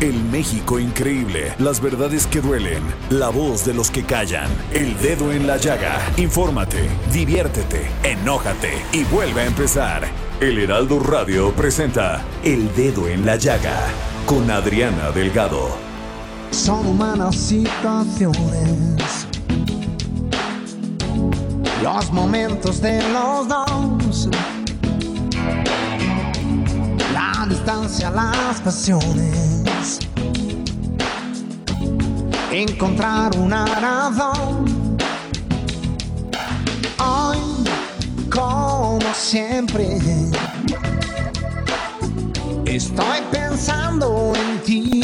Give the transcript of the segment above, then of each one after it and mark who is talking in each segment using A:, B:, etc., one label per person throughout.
A: El México increíble, las verdades que duelen, la voz de los que callan, el dedo en la llaga. Infórmate, diviértete, enójate y vuelve a empezar. El Heraldo Radio presenta El Dedo en la Llaga con Adriana Delgado.
B: Son humanas situaciones. Los momentos de los dos. Distancia, las pasiones. Encontrar una razón. Hoy, como siempre. Estoy pensando en ti.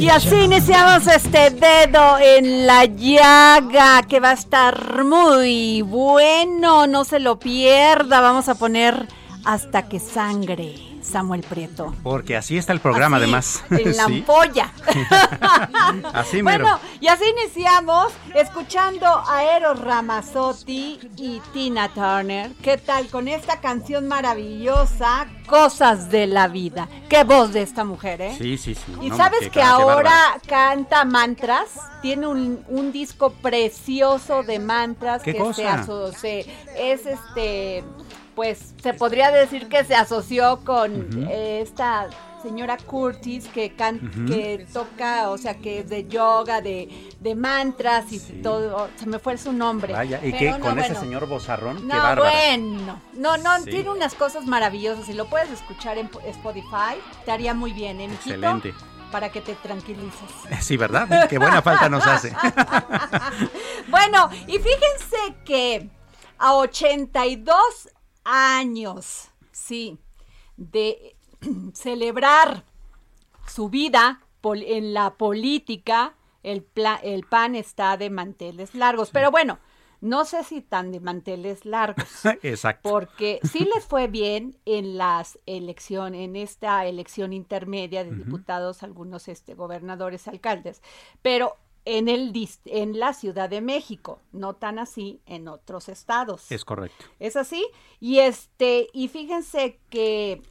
C: Y así iniciamos este dedo en la llaga que va a estar muy bueno, no se lo pierda, vamos a poner hasta que sangre, Samuel Prieto.
D: Porque así está el programa,
C: Así,
D: además.
C: En la ampolla.
D: Así mero.
C: Bueno, y así iniciamos escuchando a Eros Ramazzotti y Tina Turner. ¿Qué tal con esta canción maravillosa, Cosas de la Vida? Qué voz de esta mujer, ¿eh?
D: Sí, sí, sí.
C: Y
D: No,
C: sabes que ahora canta mantras, tiene un, un disco precioso de mantras
D: ¿Qué
C: que
D: cosa?
C: se es este, pues se podría decir que se asoció con eh, esta señora Curtis que can- que toca, o sea, que es de yoga, de, de mantras y
D: Sí.
C: todo, se me fue su nombre.
D: Vaya, y que
C: no,
D: con ese señor bozarrón, qué
C: No,
D: bárbara.
C: bueno. No, no,
D: Sí.
C: tiene unas cosas maravillosas y lo puedes escuchar en Spotify. Te haría muy bien, ¿eh, mijito?
D: Excelente.
C: Para que te tranquilices.
D: Sí, ¿verdad? Qué buena falta nos hace.
C: bueno, y fíjense que a 82 años, sí, de celebrar su vida en la política, el, pla- el PAN está de manteles largos. Pero bueno, no sé si tan de manteles largos.
D: Exacto.
C: Porque sí les fue bien en las elecciones, en esta elección intermedia de diputados, algunos este, gobernadores, alcaldes, pero en el en la Ciudad de México, no tan así en otros estados.
D: Es correcto.
C: ¿Es así? Y este, y fíjense que,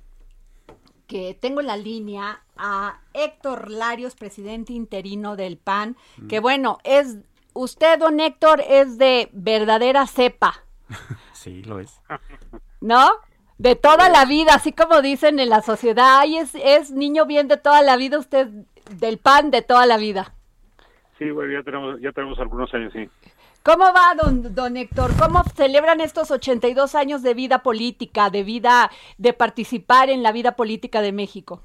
C: que tengo en la línea a Héctor Larios, presidente interino del PAN, que bueno, es, usted, don Héctor, es de verdadera cepa.
D: Sí, lo es.
C: ¿no? De toda la vida, así como dicen en la sociedad, ay, es, es niño bien de toda la vida, usted del pan de toda la vida.
E: Sí, bueno, ya tenemos, ya tenemos algunos años, sí.
C: ¿Cómo va, don, don Héctor? ¿Cómo celebran estos 82 años de vida política, de vida, de participar en la vida política de México?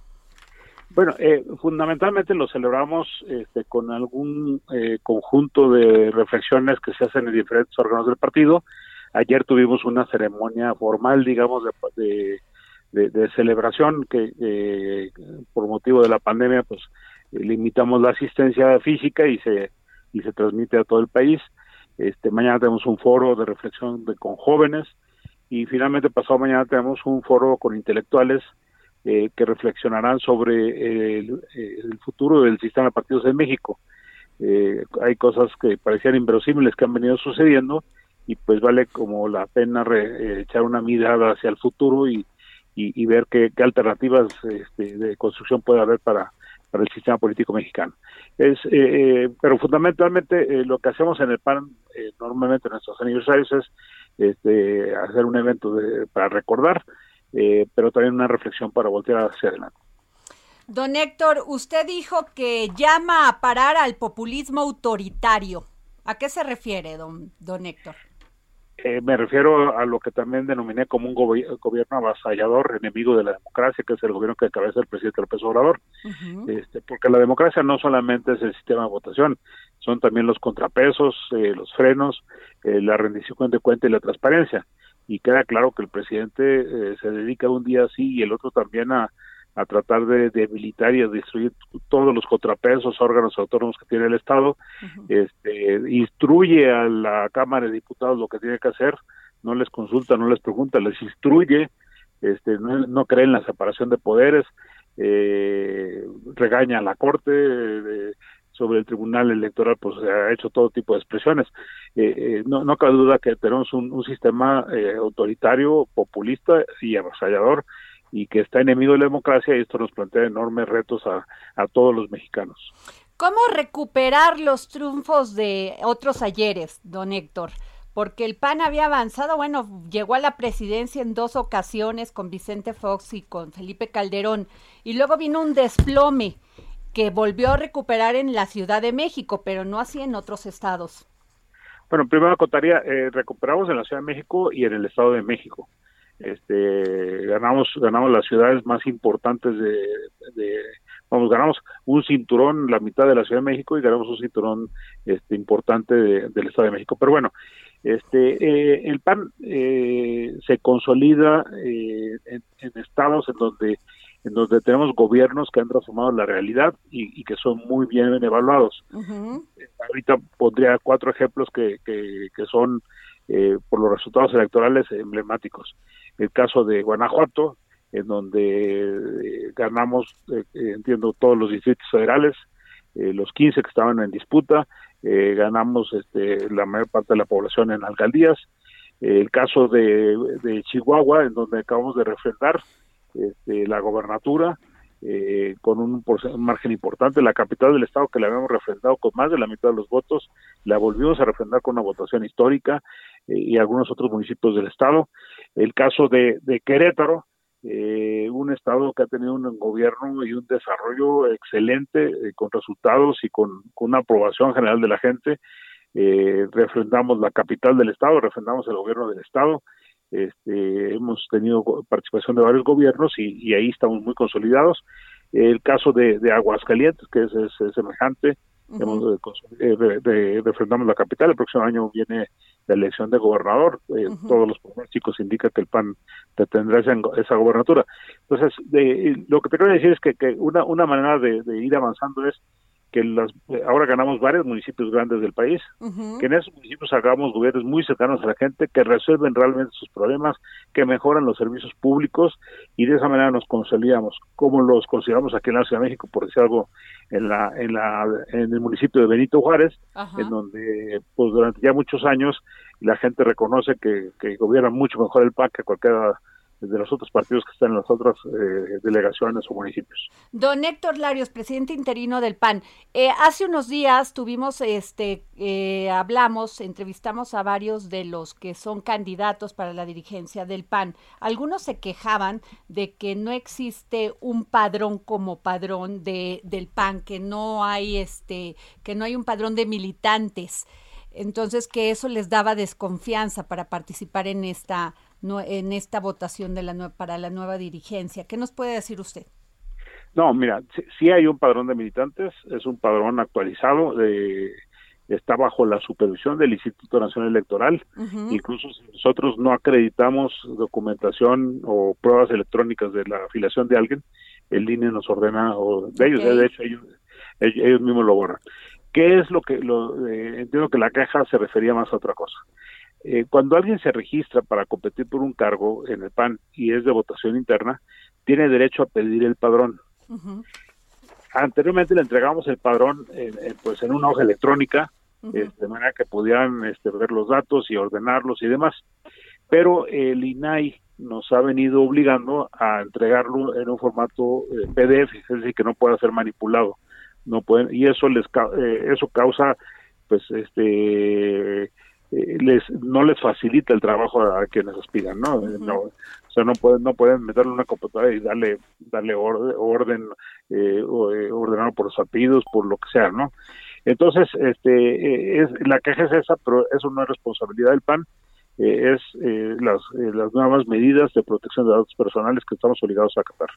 E: Bueno, eh, fundamentalmente lo celebramos este, con algún eh, conjunto de reflexiones que se hacen en diferentes órganos del partido. Ayer tuvimos una ceremonia formal, digamos, de, de, de- de celebración que eh, por motivo de la pandemia, pues limitamos la asistencia física y se y se transmite a todo el país. Este, mañana tenemos un foro de reflexión de- con jóvenes y finalmente pasado mañana tenemos un foro con intelectuales eh, que reflexionarán sobre el, futuro del sistema de partidos en México. eh, hay cosas que parecían inverosímiles que han venido sucediendo y pues vale como la pena eh, echar una mirada hacia el futuro y, y, ver qué, alternativas este, de construcción puede haber para, para el sistema político mexicano. Es, eh, pero fundamentalmente lo que hacemos en el PAN normalmente en nuestros aniversarios es este, hacer un evento de, para recordar, pero también una reflexión para voltear hacia adelante.
C: Don Héctor, usted dijo que llama a parar al populismo autoritario. ¿A qué se refiere, don, don Héctor?
E: Eh, me refiero a lo que también denominé como un gobierno avasallador, enemigo de la democracia, que es el gobierno que cabeza el presidente López Obrador. este, porque la democracia no solamente es el sistema de votación, son también los contrapesos, eh, los frenos, eh, la rendición de cuenta y la transparencia. Y queda claro que el presidente se dedica un día así y el otro también a, a tratar de debilitar y a destruir todos los contrapesos, órganos autónomos que tiene el Estado, este, instruye a la Cámara de Diputados lo que tiene que hacer, no les consulta, no les pregunta, les instruye, este, no, cree en la separación de poderes, eh, regaña a la Corte, sobre el Tribunal Electoral, pues ha hecho todo tipo de expresiones. Eh, eh, no, no cabe duda que tenemos un, un sistema autoritario, populista y avasallador y que está enemigo de la democracia y esto nos plantea enormes retos a, a todos los mexicanos.
C: ¿Cómo recuperar los triunfos de otros ayeres, don Héctor? Porque el PAN había avanzado, bueno, llegó a la presidencia en dos ocasiones con Vicente Fox y con Felipe Calderón, y luego vino un desplome que volvió a recuperar en la Ciudad de México, pero no así en otros estados.
E: Bueno, primero contaría, eh, recuperamos en la Ciudad de México y en el Estado de México este ganamos ganamos las ciudades más importantes de, vamos ganamos un cinturón la mitad de la Ciudad de México y ganamos un cinturón este importante del Estado de México pero bueno este eh, el PAN eh, se consolida eh, en, estados en donde en donde tenemos gobiernos que han transformado la realidad y, que son muy bien evaluados. Ahorita pondría cuatro ejemplos que, que, que son eh, por los resultados electorales emblemáticos. El caso de Guanajuato, en donde eh, ganamos, eh, entiendo, todos los distritos federales, los 15 que estaban en disputa, ganamos este, la mayor parte de la población en alcaldías. el caso de, Chihuahua, en donde acabamos de refrendar este, la gobernatura, eh, con un, margen importante. La capital del estado que la habíamos refrendado con más de la mitad de los votos, la volvimos a refrendar con una votación histórica eh, y algunos otros municipios del estado. El caso de, Querétaro, eh, un estado que ha tenido un gobierno y un desarrollo excelente con resultados y con, una aprobación general de la gente. refrendamos la capital del estado, refrendamos el gobierno del estado este, hemos tenido participación de varios gobiernos y, ahí estamos muy consolidados. El caso de, Aguascalientes, que es, semejante, hemos, eh, refrendamos la capital, el próximo año viene la elección de gobernador, eh, todos los pronósticos indican que el PAN tendrá esa, esa gobernatura. Entonces, lo que te quiero decir es que, una, una manera de, ir avanzando es que las, ahora ganamos varios municipios grandes del país, que en esos municipios hagamos gobiernos muy cercanos a la gente, que resuelven realmente sus problemas, que mejoran los servicios públicos y de esa manera nos consolidamos, como los consideramos aquí en la Ciudad de México, por decir algo, en la en la en el municipio de Benito Juárez, en donde pues durante ya muchos años la gente reconoce que, que gobierna mucho mejor el PAC que cualquiera de los otros partidos que están en las otras eh, delegaciones o municipios.
C: Don Héctor Larios, presidente interino del PAN. Eh, hace unos días tuvimos, este, eh, hablamos, entrevistamos a varios de los que son candidatos para la dirigencia del PAN. Algunos se quejaban de que no existe un padrón como padrón de, del PAN, que no hay, este, que no hay un padrón de militantes. Entonces que eso les daba desconfianza para participar en esta en esta votación de la para la nueva dirigencia. ¿Qué nos puede decir usted?
E: No, mira, sí, hay un padrón de militantes, es un padrón actualizado, está bajo la supervisión del Instituto Nacional Electoral. Incluso si nosotros no acreditamos documentación o pruebas electrónicas de la afiliación de alguien, el INE nos ordena, o de ellos, de hecho, ellos, ellos mismos lo borran. ¿Qué es lo que, lo, eh, entiendo que la caja se refería más a otra cosa. Eh, cuando alguien se registra para competir por un cargo en el PAN y es de votación interna, tiene derecho a pedir el padrón. Anteriormente le entregamos el padrón pues en una hoja electrónica, este, de manera que pudieran este, ver los datos y ordenarlos y demás. Pero el INAI nos ha venido obligando a entregarlo en un formato eh, PDF, es decir, que no pueda ser manipulado. No pueden y eso les eh, eso causa pues este eh, les no les facilita el trabajo a, quienes aspiran, ¿no? o sea, no pueden no pueden meterle una computadora y darle darle orden, orden eh, ordenar por los apellidos, por lo que sea, ¿no? Entonces, este es la queja es esa, pero eso no es responsabilidad del PAN eh, es eh, las, eh, las nuevas medidas de protección de datos personales que estamos obligados a acatar.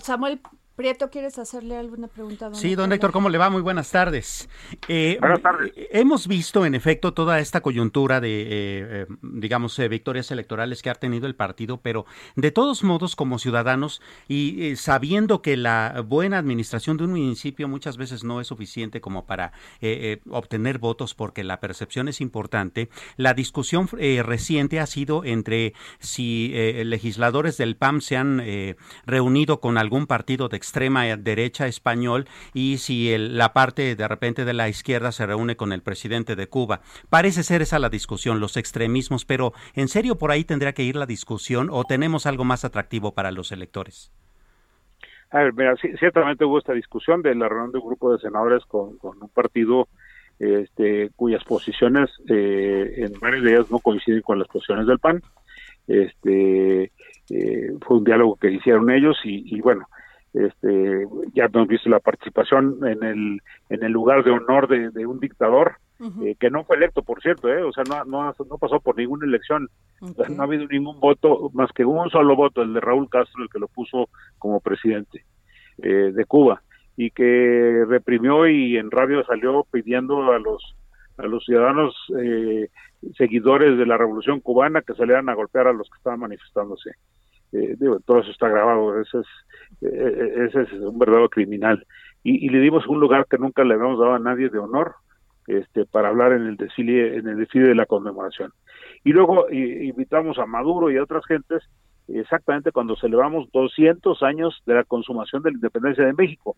C: Samuel Prieto, ¿quieres hacerle alguna pregunta?
D: sí, don Héctor, ¿cómo le va? Muy buenas tardes.
E: Eh, buenas tardes.
D: Hemos visto, en efecto, toda esta coyuntura de, eh, eh, digamos, victorias electorales que ha tenido el partido, pero de todos modos, como ciudadanos y sabiendo que la buena administración de un municipio muchas veces no es suficiente como para obtener votos porque la percepción es importante, la discusión reciente ha sido entre si legisladores del PAM se han reunido con algún partido de extrema derecha español y si la parte de repente de la izquierda se reúne con el presidente de Cuba. Parece ser esa la discusión, los extremismos, pero ¿en serio por ahí tendría que ir la discusión o tenemos algo más atractivo para los electores?
E: A ver, mira, ciertamente hubo esta discusión de la reunión de un grupo de senadores con, un partido este, cuyas posiciones eh, en varias de ellas no coinciden con las posiciones del PAN. Este, eh, fue un diálogo que hicieron ellos y bueno, este, ya hemos visto la participación en el, en el lugar de honor de, un dictador, eh, que no fue electo, por cierto, eh, o sea, no, no, no pasó por ninguna elección, no ha habido ningún voto, más que un solo voto, el de Raúl Castro, el que lo puso como presidente eh, de Cuba, y que reprimió y en radio salió pidiendo a los a los ciudadanos seguidores de la revolución cubana que salieran a golpear a los que estaban manifestándose. Eh, todo eso está grabado, ese es, eh, ese es un verdadero criminal. Y, le dimos un lugar que nunca le habíamos dado a nadie de honor este, para hablar en el desfile, en el desfile de la conmemoración. Y luego invitamos a Maduro y a otras gentes exactamente cuando celebramos 200 años de la consumación de la independencia de México.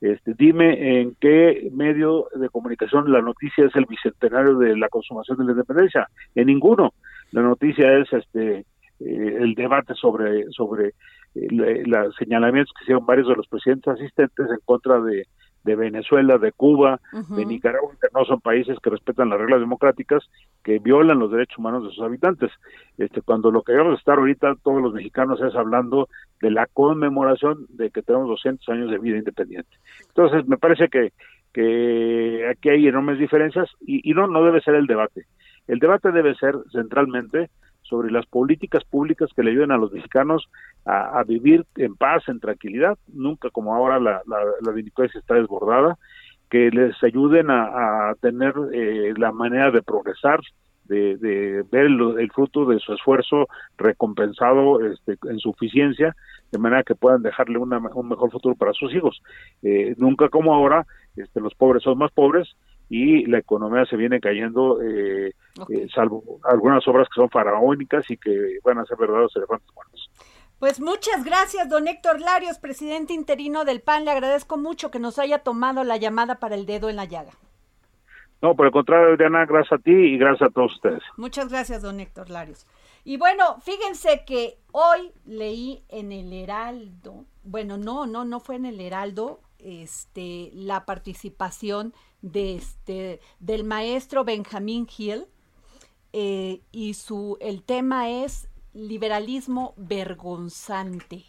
E: Este, dime en qué medio de comunicación la noticia es el bicentenario de la consumación de la independencia. En ninguno. La noticia es este eh, el debate sobre, sobre eh, los señalamientos que hicieron varios de los presidentes asistentes en contra de, de Venezuela, de Cuba, de Nicaragua, que no son países que respetan las reglas democráticas, que violan los derechos humanos de sus habitantes. Este, cuando lo que a estar ahorita todos los mexicanos es hablando de la conmemoración de que tenemos 200 años de vida independiente. Entonces, me parece que, que aquí hay enormes diferencias y, y no, no debe ser el debate. El debate debe ser centralmente sobre las políticas públicas que le ayuden a los mexicanos a, vivir en paz, en tranquilidad, nunca como ahora la, la, delincuencia está desbordada, que les ayuden a, tener eh, la manera de progresar, de, ver el, fruto de su esfuerzo recompensado este, en suficiencia, de manera que puedan dejarle un mejor futuro para sus hijos. Eh, nunca como ahora, este, los pobres son más pobres y la economía se viene cayendo, eh, eh, salvo algunas obras que son faraónicas y que van a ser verdaderos elefantes muertos.
C: Pues muchas gracias, don Héctor Larios, presidente interino del PAN. Le agradezco mucho que nos haya tomado la llamada para el dedo en la llaga.
E: No, por el contrario, Adriana, gracias a ti y gracias a todos ustedes.
C: Muchas gracias, don Héctor Larios. Y bueno, fíjense que hoy leí en el Heraldo, bueno, no, no, no fue en el Heraldo, este, la participación de este, del maestro Benjamin Hill eh, y su, el tema es liberalismo vergonzante.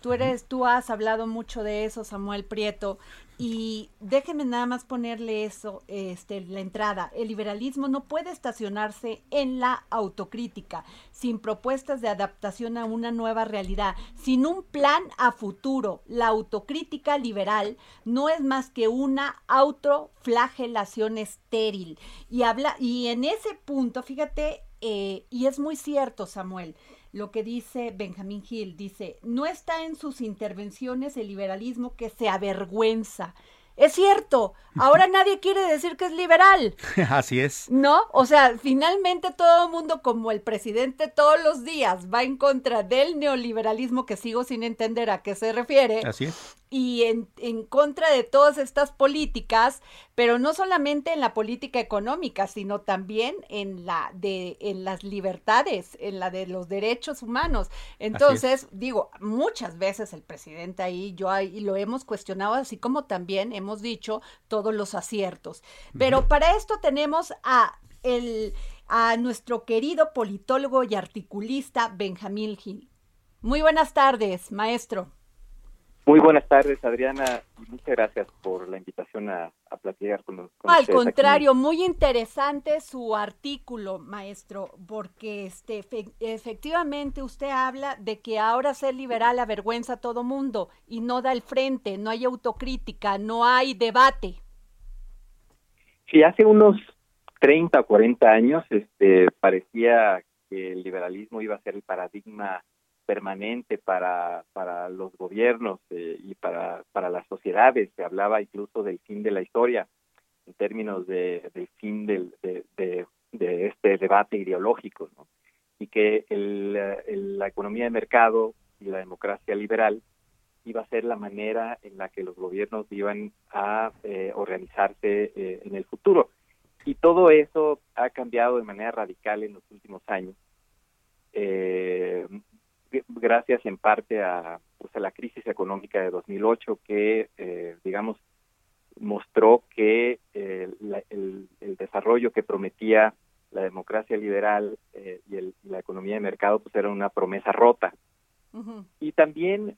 C: Tú eres, tú has hablado mucho de eso, Samuel Prieto, y déjenme nada más ponerle eso, este, la entrada. El liberalismo no puede estacionarse en la autocrítica, sin propuestas de adaptación a una nueva realidad, sin un plan a futuro. La autocrítica liberal no es más que una autoflagelación estéril. Y habla, y en ese punto, fíjate, eh, y es muy cierto, Samuel, lo que dice Benjamin Hill. Dice, no está en sus intervenciones el liberalismo que se avergüenza. Es cierto, ahora nadie quiere decir que es liberal.
D: Así es.
C: ¿No? O sea, finalmente todo el mundo, como el presidente todos los días, va en contra del neoliberalismo, que sigo sin entender a qué se refiere.
D: Así es
C: y en, en, contra de todas estas políticas, pero no solamente en la política económica, sino también en la de en las libertades, en la de los derechos humanos. Entonces, digo, muchas veces el presidente ahí, yo ahí lo hemos cuestionado, así como también hemos dicho todos los aciertos. Pero para esto tenemos a el a nuestro querido politólogo y articulista Benjamín Gil. Muy buenas tardes, maestro.
F: Muy buenas tardes, Adriana, y muchas gracias por la invitación a, platicar con, nosotros.
C: Al contrario, muy interesante su artículo, maestro, porque este efectivamente usted habla de que ahora ser liberal avergüenza a todo mundo y no da el frente, no hay autocrítica, no hay debate.
F: Sí, hace unos 30 o 40 años este, parecía que el liberalismo iba a ser el paradigma permanente para, para los gobiernos eh, y para, para las sociedades. Se hablaba incluso del fin de la historia en términos de, del fin del, de, de, este debate ideológico, ¿no? y que el, la economía de mercado y la democracia liberal iba a ser la manera en la que los gobiernos iban a eh, organizarse eh, en el futuro. Y todo eso ha cambiado de manera radical en los últimos años. Eh, gracias en parte a, pues, a la crisis económica de 2008 que, eh, digamos, mostró que eh, el, desarrollo que prometía la democracia liberal eh, y, la economía de mercado pues era una promesa rota. Y también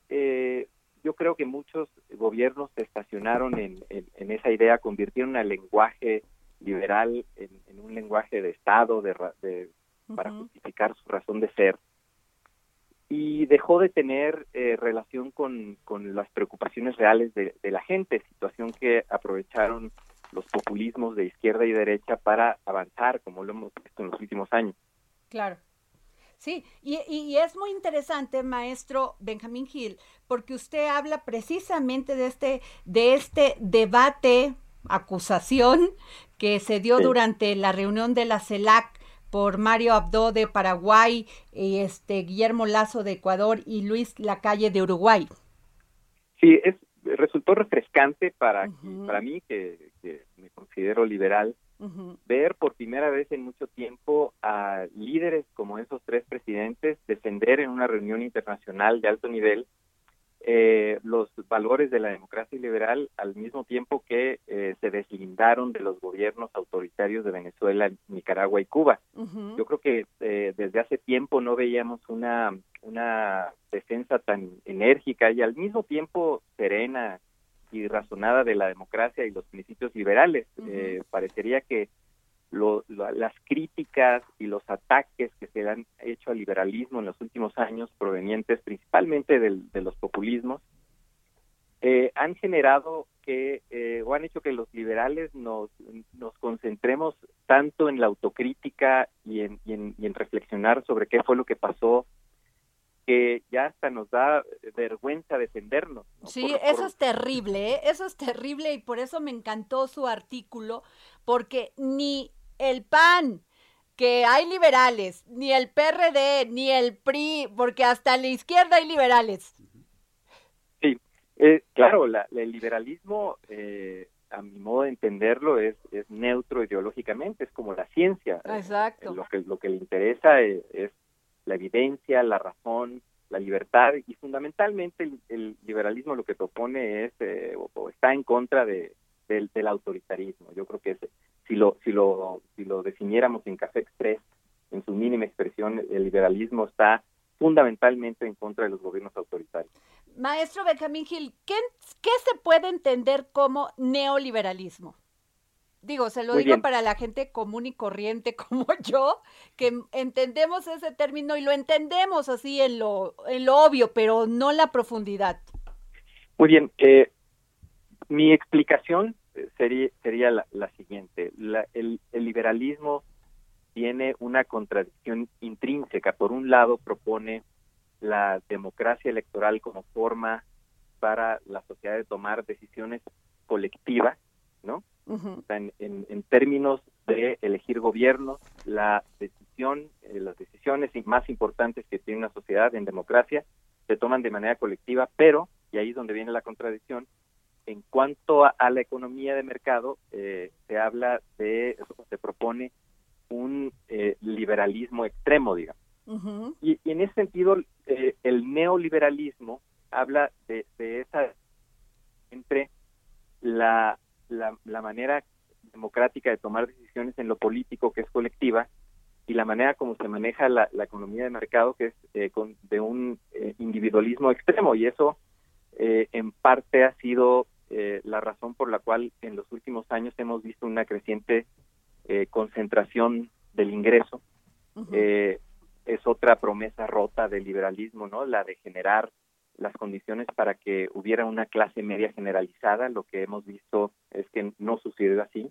F: yo creo que muchos gobiernos se estacionaron en, esa idea, convirtieron el lenguaje liberal en, un lenguaje de Estado de, para justificar su razón de ser y dejó de tener eh, relación con, con, las preocupaciones reales de, la gente, situación que aprovecharon los populismos de izquierda y derecha para avanzar, como lo hemos visto en los últimos años.
C: Claro. Sí, y, y, es muy interesante, maestro Benjamín Gil, porque usted habla precisamente de este, de este debate, acusación que se dio durante la reunión de la CELAC por Mario Abdo de Paraguay, este Guillermo Lazo de Ecuador y Luis Lacalle de Uruguay.
F: Sí, es resultó refrescante para para mí que, me considero liberal ver por primera vez en mucho tiempo a líderes como esos tres presidentes defender en una reunión internacional de alto nivel eh, los valores de la democracia liberal al mismo tiempo que eh, se deslindaron de los gobiernos autoritarios de Venezuela, Nicaragua y Cuba. Yo creo que eh, desde hace tiempo no veíamos una, una defensa tan enérgica y al mismo tiempo serena y razonada de la democracia y los principios liberales. parecería que las críticas y los ataques que se han hecho al liberalismo en los últimos años, provenientes principalmente de los populismos, eh, han generado que, eh, o han hecho que los liberales nos, nos concentremos tanto en la autocrítica y en, y en, reflexionar sobre qué fue lo que pasó, que ya hasta nos da vergüenza defendernos.
C: Sí, eso es terrible, ¿eh? eso es terrible y por eso me encantó su artículo, porque ni el PAN, que hay liberales, ni el PRD, ni el PRI, porque hasta en la izquierda hay liberales.
F: Sí, eh, claro, el liberalismo, eh, a mi modo de entenderlo, es, es neutro ideológicamente, es como la ciencia.
C: Exacto.
F: lo, que, lo que le interesa es, la evidencia, la razón, la libertad y fundamentalmente el, liberalismo lo que propone es eh, o, está en contra de, del, del, autoritarismo. Yo creo que si lo, si lo, si lo definiéramos en Café Express, en su mínima expresión, el liberalismo está fundamentalmente en contra de los gobiernos autoritarios.
C: Maestro Benjamín Gil, ¿qué, qué se puede entender como neoliberalismo? Digo, se lo digo para la gente común y corriente como yo, que entendemos ese término y lo entendemos así en lo, en lo obvio, pero no la profundidad.
F: Muy bien. Eh, mi explicación sería, sería la, siguiente. el, liberalismo tiene una contradicción intrínseca. Por un lado, propone la democracia electoral como forma para la sociedad de tomar decisiones colectiva, ¿no? en, términos de elegir gobiernos, la decisión, eh, las decisiones más importantes que tiene una sociedad en democracia se toman de manera colectiva, pero, y ahí es donde viene la contradicción, en cuanto a, la economía de mercado, eh, se habla de, se propone un eh, liberalismo extremo, digamos. y, en ese sentido, el neoliberalismo habla de, de esa entre la la, manera democrática de tomar decisiones en lo político, que es colectiva, y la manera como se maneja la, economía de mercado, que es eh, con, de un eh, individualismo extremo. Y eso, eh, en parte, ha sido la razón por la cual en los últimos años hemos visto una creciente concentración del ingreso. es otra promesa rota del liberalismo, ¿no? La de generar las condiciones para que hubiera una clase media generalizada. Lo que hemos visto es que no sucedió así.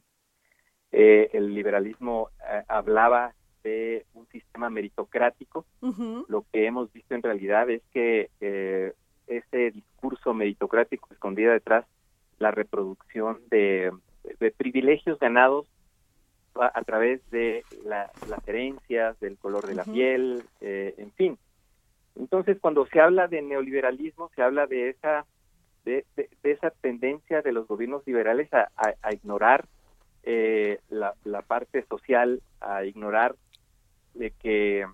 F: Eh, el liberalismo eh, hablaba de un sistema meritocrático. Lo que hemos visto en realidad es que eh, ese discurso meritocrático escondía detrás la reproducción de, privilegios ganados a, través de las herencias, del color de la piel, en fin, entonces, cuando se habla de neoliberalismo, se habla de esa de, esa tendencia de los gobiernos liberales a, ignorar eh, la, parte social, a ignorar de que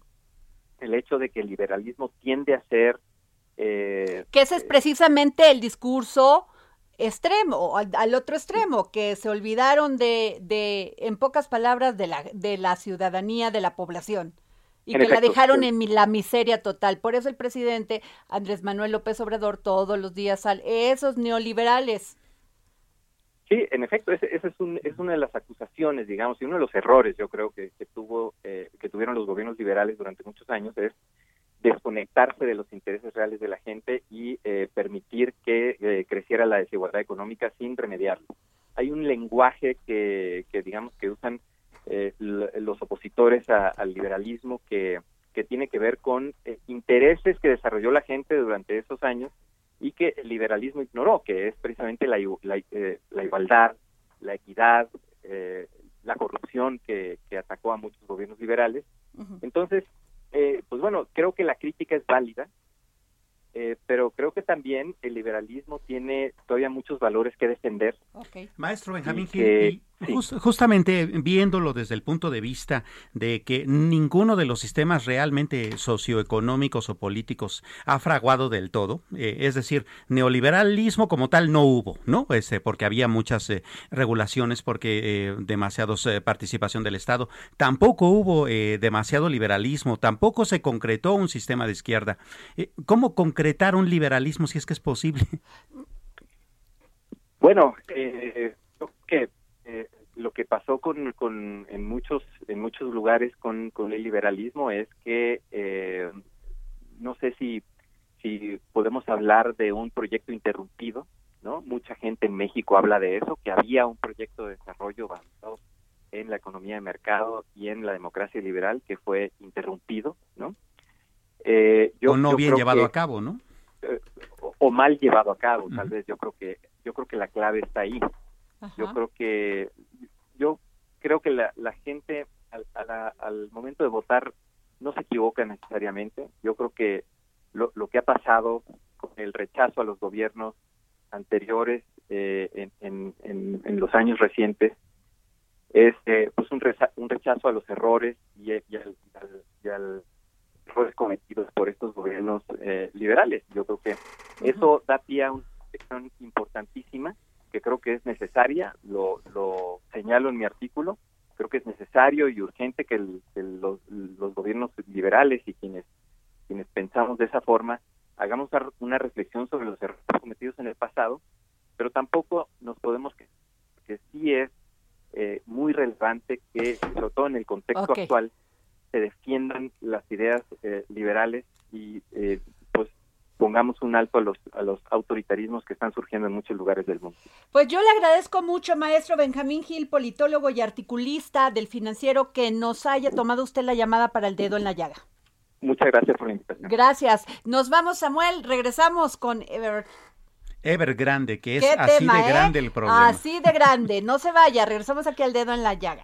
F: el hecho de que el liberalismo tiende a ser
C: eh, que ese es precisamente el discurso extremo, al, al, otro extremo, que se olvidaron de, de, en pocas palabras, de la, de la ciudadanía, de la población y que la dejaron en la miseria total. Por eso el presidente Andrés Manuel López Obrador todos los días sale, esos neoliberales.
F: Sí, en efecto, esa es, es una de las acusaciones, digamos, y uno de los errores, yo creo que, tuvo eh, que tuvieron los gobiernos liberales durante muchos años es desconectarse de los intereses reales de la gente y eh, permitir que eh, creciera la desigualdad económica sin remediarlo. Hay un lenguaje que, que digamos, que usan eh, los opositores al liberalismo que, que, tiene que ver con eh, intereses que desarrolló la gente durante esos años y que el liberalismo ignoró, que es precisamente la, la, eh, igualdad, la equidad, la corrupción que, que, atacó a muchos gobiernos liberales. Entonces, pues bueno, creo que la crítica es válida, pero creo que también el liberalismo tiene todavía muchos valores que defender.
D: Maestro Benjamín Gil, justamente viéndolo desde el punto de vista de que ninguno de los sistemas realmente socioeconómicos o políticos ha fraguado del todo, eh, es decir, neoliberalismo como tal no hubo, ¿no? Este, porque había muchas eh, regulaciones, porque eh, demasiados participación del Estado, tampoco hubo demasiado liberalismo, tampoco se concretó un sistema de izquierda. ¿Cómo concretar un liberalismo si es que es posible?
F: Bueno, eh, que eh, lo que pasó con, con, en muchos en muchos lugares con, con el liberalismo es que eh, no sé si si podemos hablar de un proyecto interrumpido no mucha gente en México habla de eso que había un proyecto de desarrollo basado en la economía de mercado y en la democracia liberal que fue interrumpido no
D: eh, yo, o no bien llevado a cabo no
F: o, mal llevado a cabo tal vez yo creo que yo creo que la clave está ahí yo creo que yo creo que la, gente al, al, momento de votar no se equivoca necesariamente. Yo creo que lo, lo que ha pasado con el rechazo a los gobiernos anteriores eh, en, en, en, los años recientes es eh, pues un, un rechazo a los errores y, y, al, y al errores cometidos por estos gobiernos eh, liberales. Yo creo que eso da pie a una sección importantísima que creo que es necesaria, lo, lo señalo en mi artículo, creo que es necesario y urgente que los, los, gobiernos liberales y quienes, quienes pensamos de esa forma hagamos una reflexión sobre los errores cometidos en el pasado, pero tampoco nos podemos que, que sí es eh, muy relevante que, sobre todo en el contexto actual, se defiendan las ideas eh, liberales y eh, pongamos un alto a los, a los autoritarismos que están surgiendo en muchos lugares del mundo.
C: Pues yo le agradezco mucho, maestro Benjamín Gil, politólogo y articulista del financiero, que nos haya tomado usted la llamada para el dedo en la llaga.
F: Muchas gracias por la invitación.
C: Gracias. Nos vamos, Samuel. Regresamos con Ever.
D: Evergrande, que es así de
C: ¿eh?
D: grande el problema.
C: Así de grande. No se vaya, regresamos aquí al dedo en la llaga.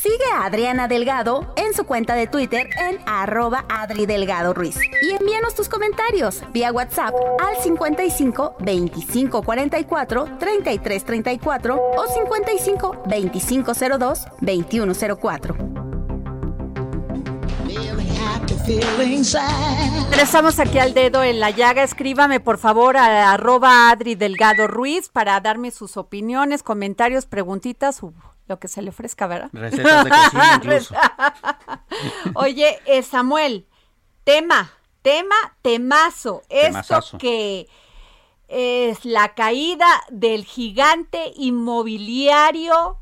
G: Sigue a Adriana Delgado en su cuenta de Twitter en arroba Adri Delgado Ruiz. Y envíanos tus comentarios vía WhatsApp al 55 25 44 33 34 o 55 25 02 21 04.
B: Feeling happy, feeling sad.
C: Regresamos aquí al dedo en la llaga. Escríbame por favor a arroba Adri Delgado Ruiz para darme sus opiniones, comentarios, preguntitas, lo que se le ofrezca, ¿verdad?
D: Recetas de cocina incluso.
C: Oye, eh, Samuel, tema, tema, temazo.
D: Temazazo.
C: Esto que es la caída del gigante inmobiliario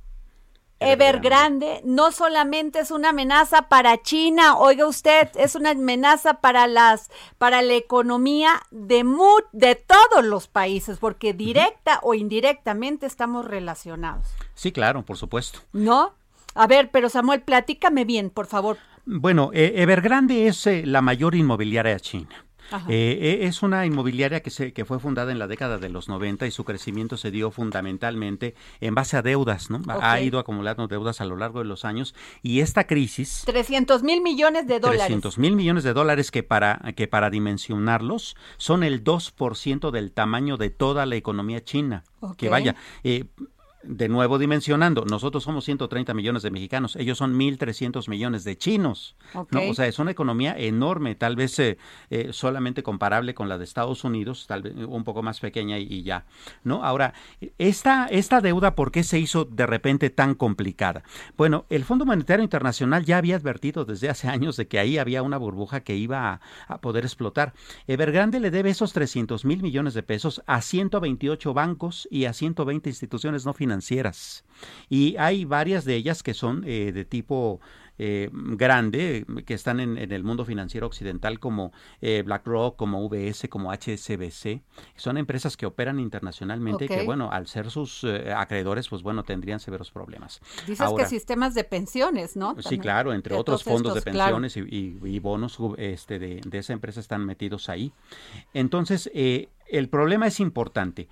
C: Evergrande no solamente es una amenaza para China, oiga usted, es una amenaza para las para la economía de mu- de todos los países, porque directa o indirectamente estamos relacionados,
D: Sí, claro, por supuesto.
C: ¿no? A ver, pero Samuel, platícame bien, por favor.
D: Bueno, eh, Evergrande es eh, la mayor inmobiliaria china.
C: Ajá.
D: Eh, eh, es una inmobiliaria que, se, que fue fundada en la década de los 90 y su crecimiento se dio fundamentalmente en base a deudas, ¿no? Ha ido acumulando deudas a lo largo de los años y esta crisis
C: 300 mil millones de dólares.
D: 300 mil millones de dólares que para, que para dimensionarlos son el 2% del tamaño de toda la economía china.
C: Ok.
D: Que vaya, eh, de nuevo dimensionando, nosotros somos 130 millones de mexicanos, ellos son 1.300 millones de chinos. ¿no? O sea, es una economía enorme, tal vez eh, eh, solamente comparable con la de Estados Unidos, tal vez un poco más pequeña y, y ya. ¿no? Ahora, esta, esta deuda, ¿por qué se hizo de repente tan complicada? Bueno, el Fondo Monetario Internacional ya había advertido desde hace años de que ahí había una burbuja que iba a, a poder explotar. Evergrande le debe esos 300 mil millones de pesos a 128 bancos y a 120 instituciones no financieras. Y hay varias de ellas que son eh, de tipo eh, grande, que están en, en, el mundo financiero occidental como eh, BlackRock, como UBS, como HSBC. Son empresas que operan internacionalmente y que, bueno, al ser sus eh, acreedores, pues bueno, tendrían severos problemas.
C: Dices
D: Ahora-
C: que sistemas de pensiones, ¿no?
D: Sí, claro, entre otros fondos de
C: claro.
D: pensiones y, y- y bonos este, de, de esa empresa están metidos ahí. Entonces, el problema es importante.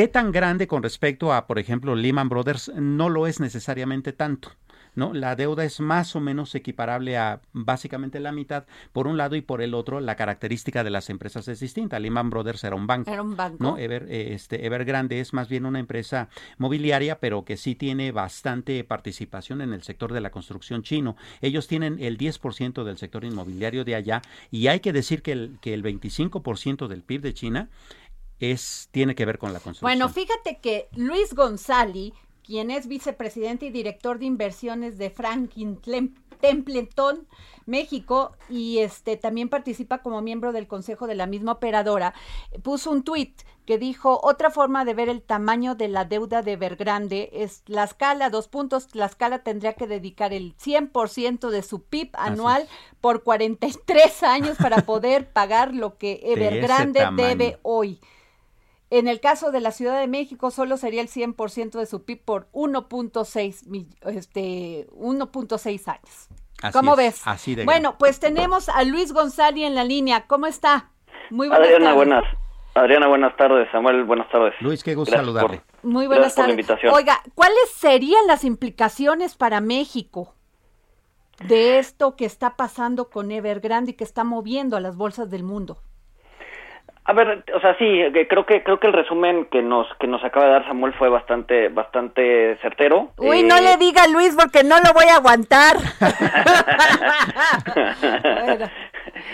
D: ¿Qué tan grande con respecto a, por ejemplo, Lehman Brothers? No lo es necesariamente tanto. ¿no? La deuda es más o menos equiparable a básicamente la mitad por un lado y por el otro la característica de las empresas es distinta. Lehman Brothers era un banco.
C: Era un banco.
D: ¿no? Ever, eh, este, Evergrande es más bien una empresa mobiliaria, pero que sí tiene bastante participación en el sector de la construcción chino. Ellos tienen el 10% del sector inmobiliario de allá y hay que decir que el, que el 25% del PIB de China es, tiene que ver con la construcción.
C: Bueno, fíjate que Luis González, quien es vicepresidente y director de inversiones de Franklin Templeton, México, y este también participa como miembro del consejo de la misma operadora, puso un tuit que dijo, otra forma de ver el tamaño de la deuda de Evergrande es la escala, dos puntos, la escala tendría que dedicar el 100% de su PIB anual por 43 años para poder pagar lo que Evergrande debe hoy. En el caso de la Ciudad de México, solo sería el 100% de su PIB por 1.6 mi- este, 1.6 años. ¿Cómo ves?
D: Así de
C: bueno, pues tenemos a Luis González en la línea. ¿Cómo está? Muy buenas
H: Adriana,
C: tardes.
H: buenas. Adriana, buenas tardes. Samuel, buenas tardes.
D: Luis, qué gusto
H: Gracias
D: saludarle.
C: Muy buenas
H: Gracias por la
C: tardes.
H: invitación.
C: Oiga, ¿cuáles serían las implicaciones para México de esto que está pasando con Evergrande y que está moviendo a las bolsas del mundo?
H: A ver, o sea, sí, creo que creo que el resumen que nos que nos acaba de dar Samuel fue bastante bastante certero.
C: Uy,
H: Eh,
C: no le diga a Luis porque no lo voy a aguantar. Bueno.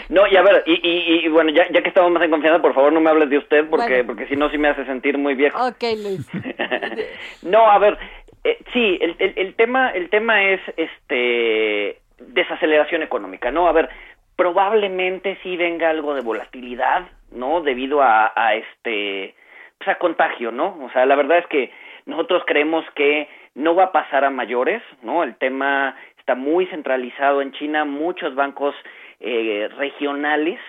H: No, y a ver, y, y, y bueno, ya, ya que estamos más en confianza, por favor no me hables de usted porque
C: Bueno.
H: porque si no sí me hace sentir muy viejo.
C: Ok, Luis.
H: no, a ver, eh, sí, el, el, el tema el tema es este desaceleración económica, ¿no? A ver, probablemente sí venga algo de volatilidad, ¿no? Debido a, a este pues a contagio, ¿no? O sea, la verdad es que nosotros creemos que no va a pasar a mayores, ¿no? El tema está muy centralizado en China, muchos bancos eh, regionales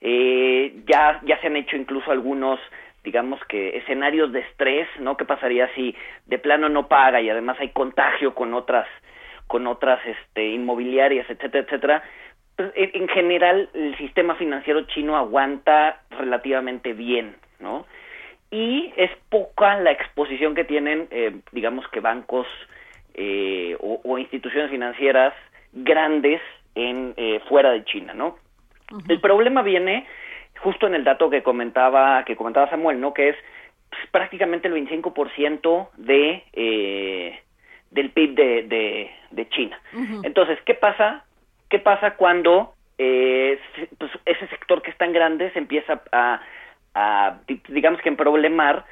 H: eh, ya ya se han hecho incluso algunos digamos que escenarios de estrés, ¿no? ¿Qué pasaría si de plano no paga y además hay contagio con otras con otras este inmobiliarias, etcétera, etcétera? Pues, en, en general el sistema financiero chino aguanta relativamente bien, ¿no? Y es poca la exposición que tienen, eh, digamos que bancos eh, o, o instituciones financieras grandes en eh, fuera de China, ¿no? El problema viene justo en el dato que comentaba que comentaba Samuel, ¿no? Que es pues, prácticamente el 25% de eh, del PIB de, de, de China. Entonces, ¿qué pasa? ¿Qué pasa cuando eh, pues, ese sector que es tan grande se empieza a, a, di- digamos que en problemar,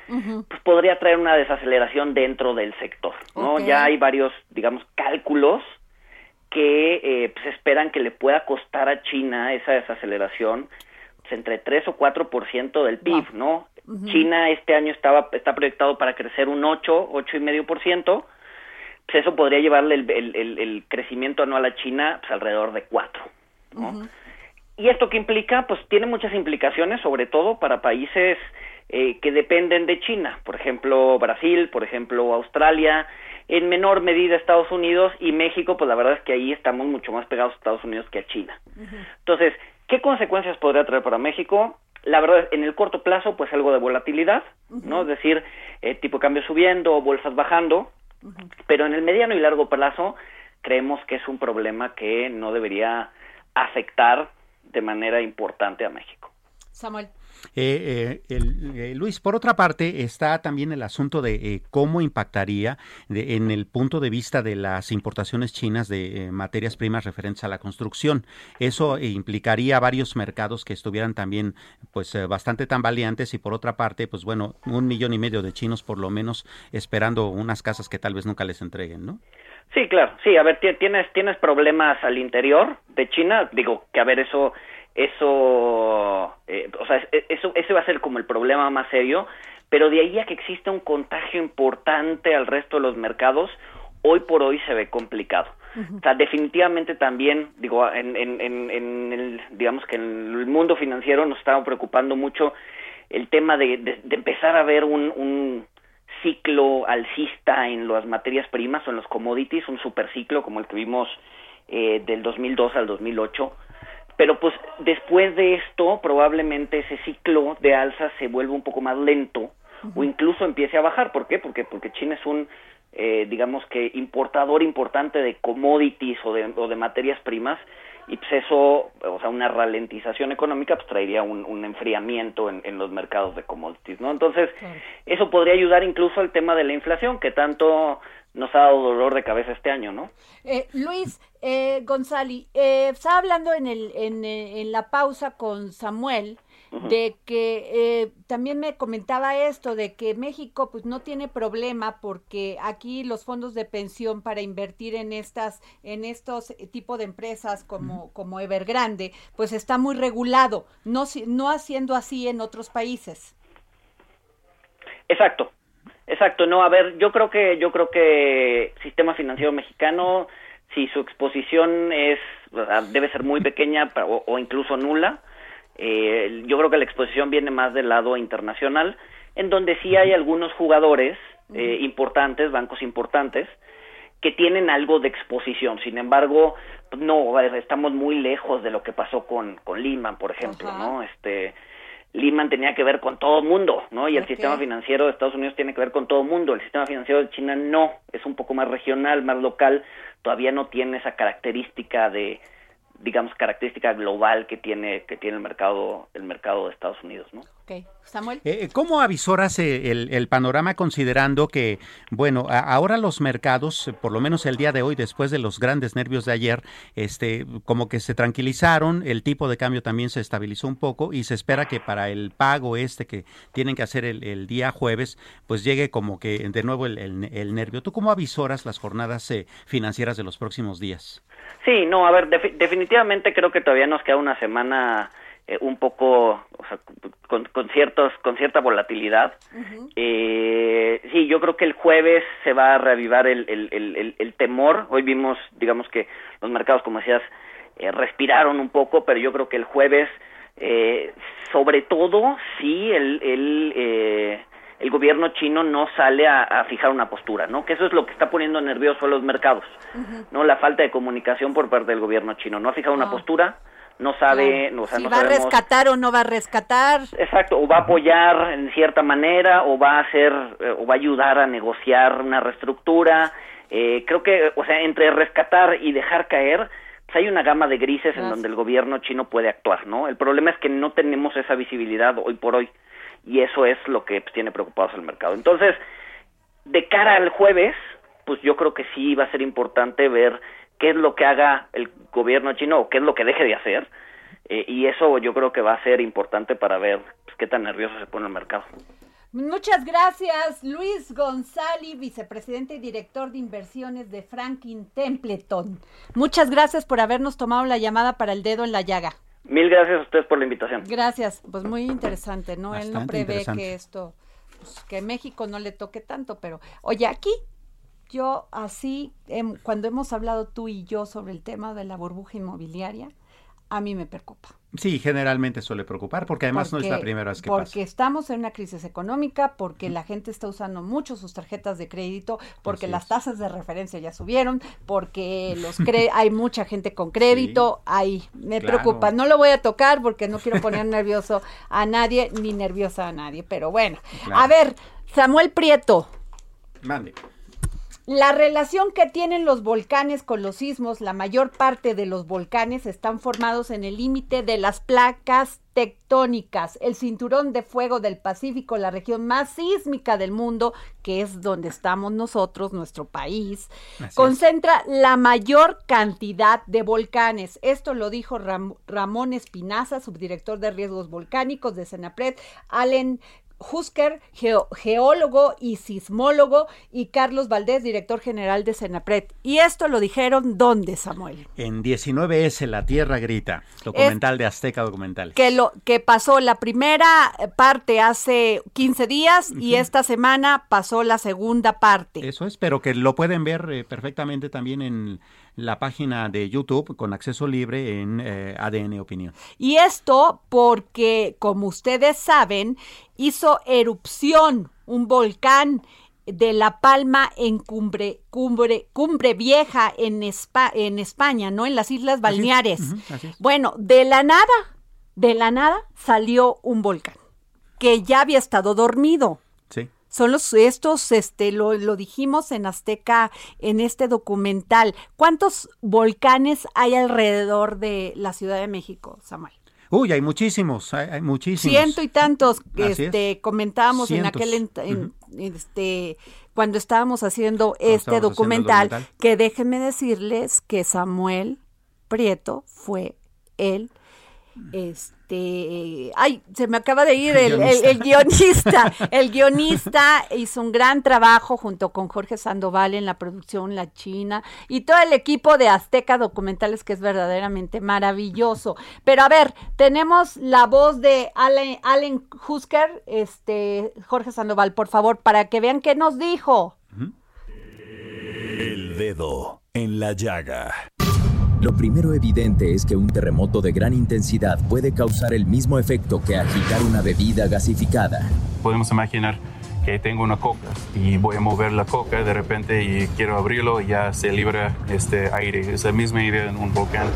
H: pues podría traer una desaceleración dentro del sector, ¿no? Ya hay varios, digamos, cálculos que eh, pues esperan que le pueda costar a China esa desaceleración pues, entre 3 o 4% del PIB, ¿no? China este año estaba está proyectado para crecer un 8, 8 y medio por ciento, pues eso podría llevarle el, el, el- el crecimiento anual a China pues alrededor de 4, ¿no? ¿Y esto qué implica? Pues tiene muchas implicaciones, sobre todo para países eh, que dependen de China, por ejemplo Brasil, por ejemplo Australia, en menor medida Estados Unidos y México, pues la verdad es que ahí estamos mucho más pegados a Estados Unidos que a China. Entonces, ¿qué consecuencias podría traer para México? La verdad, en el corto plazo, pues algo de volatilidad, ¿no? Es decir, eh, tipo de cambio subiendo, bolsas bajando, pero en el mediano y largo plazo creemos que es un problema que no debería afectar de manera importante a México.
C: Samuel.
D: Eh, eh, el- eh, Luis, por otra parte, está también el asunto de eh, cómo impactaría de- en el punto de vista de las importaciones chinas de eh, materias primas referentes a la construcción. Eso implicaría varios mercados que estuvieran también pues eh, bastante tambaleantes y por otra parte, pues bueno, un millón y medio de chinos por lo menos esperando unas casas que tal vez nunca les entreguen, ¿no?
H: Sí, claro, sí, a ver, ti- tienes, tienes problemas al interior de China, digo que a ver, eso, eso, eh, o sea, es- eso, ese va a ser como el problema más serio, pero de ahí a que exista un contagio importante al resto de los mercados, hoy por hoy se ve complicado. O sea, definitivamente también, digo, en, en, en, en el, digamos que en el mundo financiero nos estaba preocupando mucho el tema de, de, de empezar a ver un, un ciclo alcista en las materias primas o en los commodities, un superciclo como el que vimos eh, del 2002 al 2008. Pero pues después de esto probablemente ese ciclo de alza se vuelva un poco más lento o incluso empiece a bajar. ¿Por qué? Porque, porque China es un, eh, digamos que importador importante de commodities o de, o de materias primas y pues eso, o sea, una ralentización económica pues traería un, un enfriamiento en, en los mercados de commodities, ¿no? Entonces, eso podría ayudar incluso al tema de la inflación que tanto nos ha dado dolor de cabeza este año, ¿no?
C: Eh, Luis eh, González, eh, estaba hablando en, el, en, eh, en la pausa con Samuel de que eh, también me comentaba esto de que México pues no tiene problema porque aquí los fondos de pensión para invertir en estas en estos tipo de empresas como como Evergrande pues está muy regulado no si- no haciendo así en otros países.
H: Exacto, exacto. No, a ver, yo creo que yo creo que sistema financiero mexicano, si su exposición es sea, debe ser muy pequeña o, o incluso nula, eh, yo creo que la exposición viene más del lado internacional, en donde sí hay algunos jugadores eh, importantes, bancos importantes, que tienen algo de exposición. Sin embargo, no, estamos muy lejos de lo que pasó con, con Lehman, por ejemplo, ¿no? Este, Lehman tenía que ver con todo el mundo, ¿no? Y el sistema financiero de Estados Unidos tiene que ver con todo el mundo. El sistema financiero de China no, es un poco más regional, más local, todavía no tiene esa característica de, digamos, característica global que tiene, que tiene el mercado, el mercado de Estados Unidos, ¿no?
C: Ok, Samuel.
D: Eh, ¿Cómo avisoras eh, el, panorama considerando que, bueno, ahora los mercados, por lo menos el día de hoy, después de los grandes nervios de ayer, este, como que se tranquilizaron, el tipo de cambio también se estabilizó un poco y se espera que para el pago este que tienen que hacer el, día jueves, pues llegue como que de nuevo el, nervio. ¿Tú cómo avisoras las jornadas eh, financieras de los próximos días?
H: Sí, no, a ver, definitivamente creo que todavía nos queda una semana eh, un poco o sea, con, con, ciertos con cierta volatilidad. Eh, sí yo creo que el jueves se va a reavivar el, el, el, el, temor. Hoy vimos digamos que los mercados como decías eh, respiraron un poco pero yo creo que el jueves eh, sobre todo si el, el eh, el gobierno chino no sale a, a, fijar una postura, ¿no? Que eso es lo que está poniendo nervioso a los mercados, ¿no? La falta de comunicación por parte del gobierno chino. No ha fijado una postura, no sabe, no, o
C: si va a rescatar o no va a rescatar.
H: Exacto, o va a apoyar en cierta manera, o va a hacer, eh, o va a ayudar a negociar una reestructura. Eh, creo que, o sea, entre rescatar y dejar caer, pues hay una gama de grises en donde el gobierno chino puede actuar, ¿no? El problema es que no tenemos esa visibilidad hoy por hoy, y eso es lo que pues, tiene preocupados el mercado. Entonces, de cara al jueves, pues yo creo que sí va a ser importante ver qué es lo que haga el gobierno chino o qué es lo que deje de hacer. Eh, y eso yo creo que va a ser importante para ver pues, qué tan nervioso se pone el mercado.
C: Muchas gracias, Luis González, vicepresidente y director de inversiones de Franklin Templeton. Muchas gracias por habernos tomado la llamada para el dedo en la llaga.
H: Mil gracias a ustedes por la invitación.
C: Gracias, pues muy interesante, ¿no? Él no prevé que esto, pues, que México no le toque tanto, pero oye, aquí yo así, em, cuando hemos hablado tú y yo sobre el tema de la burbuja inmobiliaria, a mí me preocupa.
D: Sí, generalmente suele preocupar porque además no es la primera vez que
C: porque
D: pasa.
C: Porque estamos en una crisis económica, porque la gente está usando mucho sus tarjetas de crédito, porque las tasas de referencia ya subieron, porque los hay mucha gente con crédito, ahí me preocupa. No lo voy a tocar porque no quiero poner nervioso a nadie ni nerviosa a nadie, pero bueno. A ver, Samuel Prieto.
D: Mande.
C: La relación que tienen los volcanes con los sismos, la mayor parte de los volcanes están formados en el límite de las placas tectónicas, el cinturón de fuego del Pacífico, la región más sísmica del mundo, que es donde estamos nosotros, nuestro país, concentra la mayor cantidad de volcanes. Esto lo dijo Ramón Espinaza, subdirector de riesgos volcánicos de Senapred, Allen Husker, geólogo y sismólogo, y Carlos Valdés, director general de Senapred. Y esto lo dijeron ¿dónde, Samuel?
D: En 19S, La Tierra Grita, documental de Azteca Documental.
C: Que, lo, que pasó la primera parte hace 15 días y esta semana pasó la segunda parte.
D: Eso es, pero que lo pueden ver eh, perfectamente también en la página de YouTube con acceso libre en eh, ADN Opinión.
C: Y esto porque, como ustedes saben, hizo erupción un volcán de La Palma en Cumbre, Cumbre, Cumbre Vieja en, en España, ¿no? En las Islas Balneares. Bueno, de la nada, de la nada salió un volcán que ya había estado dormido son los estos, este, lo, lo dijimos en Azteca en este documental. ¿Cuántos volcanes hay alrededor de la Ciudad de México, Samuel?
D: Uy, hay muchísimos, hay, muchísimos.
C: Ciento y tantos, este, comentábamos en aquel, este, cuando estábamos haciendo este documental, documental, que déjenme decirles que Samuel Prieto fue el este, ay, se me acaba de ir el, guionista. el, guionista. hizo un gran trabajo junto con Jorge Sandoval en la producción La China y todo el equipo de Azteca Documentales que es verdaderamente maravilloso. Pero a ver, tenemos la voz de Allen, Allen Husker, este, Jorge Sandoval, por favor, para que vean qué nos dijo.
A: El dedo en la llaga.
I: Lo primero evidente es que un terremoto de gran intensidad puede causar el mismo efecto que agitar una bebida gasificada.
J: Podemos imaginar que tengo una coca y voy a mover la coca de repente y quiero abrirlo y ya se libera este aire. Es la misma idea en un volcán.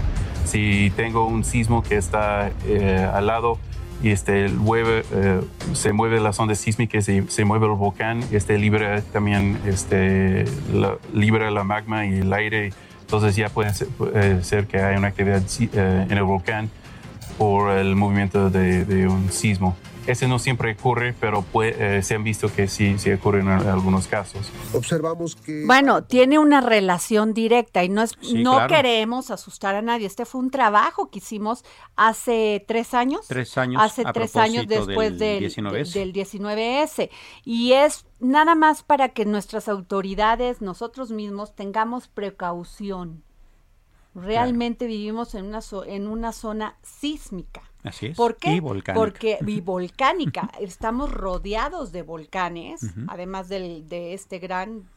J: Si tengo un sismo que está eh, al lado y este, mueve, eh, se mueve las ondas sísmicas y se mueve el volcán, este, libera también este, la, libera la magma y el aire. Entonces ya puede ser, que haya una actividad eh, en el volcán por el movimiento de un sismo. Ese no siempre ocurre, pero puede, eh, se han visto que sí, sí ocurre en algunos casos.
K: Observamos que...
C: Bueno, tiene una relación directa y no, es,
D: Sí,
C: no
D: claro.
C: queremos asustar a nadie. Este fue un trabajo que hicimos hace tres años.
D: Tres años
C: Hace
D: a
C: tres años después
D: del
C: del,
D: 19S.
C: del 19S. Y es nada más para que nuestras autoridades, nosotros mismos, tengamos precaución. Realmente vivimos en una, en una zona sísmica.
D: Así es.
C: ¿Por qué?
D: Y volcánica.
C: Porque y volcánica. Estamos rodeados de volcanes, además del, de este gran,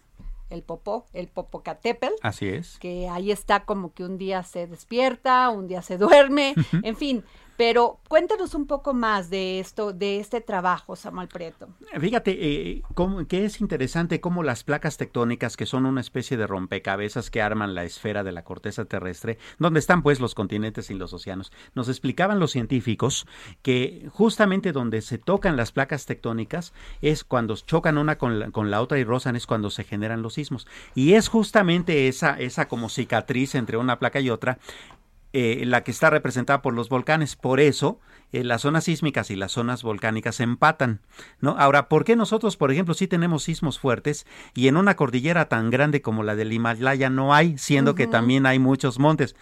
C: el Popó, el Popocatépetl,
D: Así es.
C: que ahí está como que un día se despierta, un día se duerme, en fin. Pero cuéntanos un poco más de esto, de este trabajo, Samuel Prieto.
D: Fíjate eh, que es interesante cómo las placas tectónicas, que son una especie de rompecabezas que arman la esfera de la corteza terrestre, donde están pues los continentes y los océanos, nos explicaban los científicos que justamente donde se tocan las placas tectónicas es cuando chocan una con la, con la otra y rozan es cuando se generan los sismos. Y es justamente esa, esa como cicatriz entre una placa y otra eh, la que está representada por los volcanes. Por eso, eh, las zonas sísmicas y las zonas volcánicas se empatan. ¿no? Ahora, ¿por qué nosotros, por ejemplo, sí tenemos sismos fuertes y en una cordillera tan grande como la del Himalaya no hay, siendo que también hay muchos montes?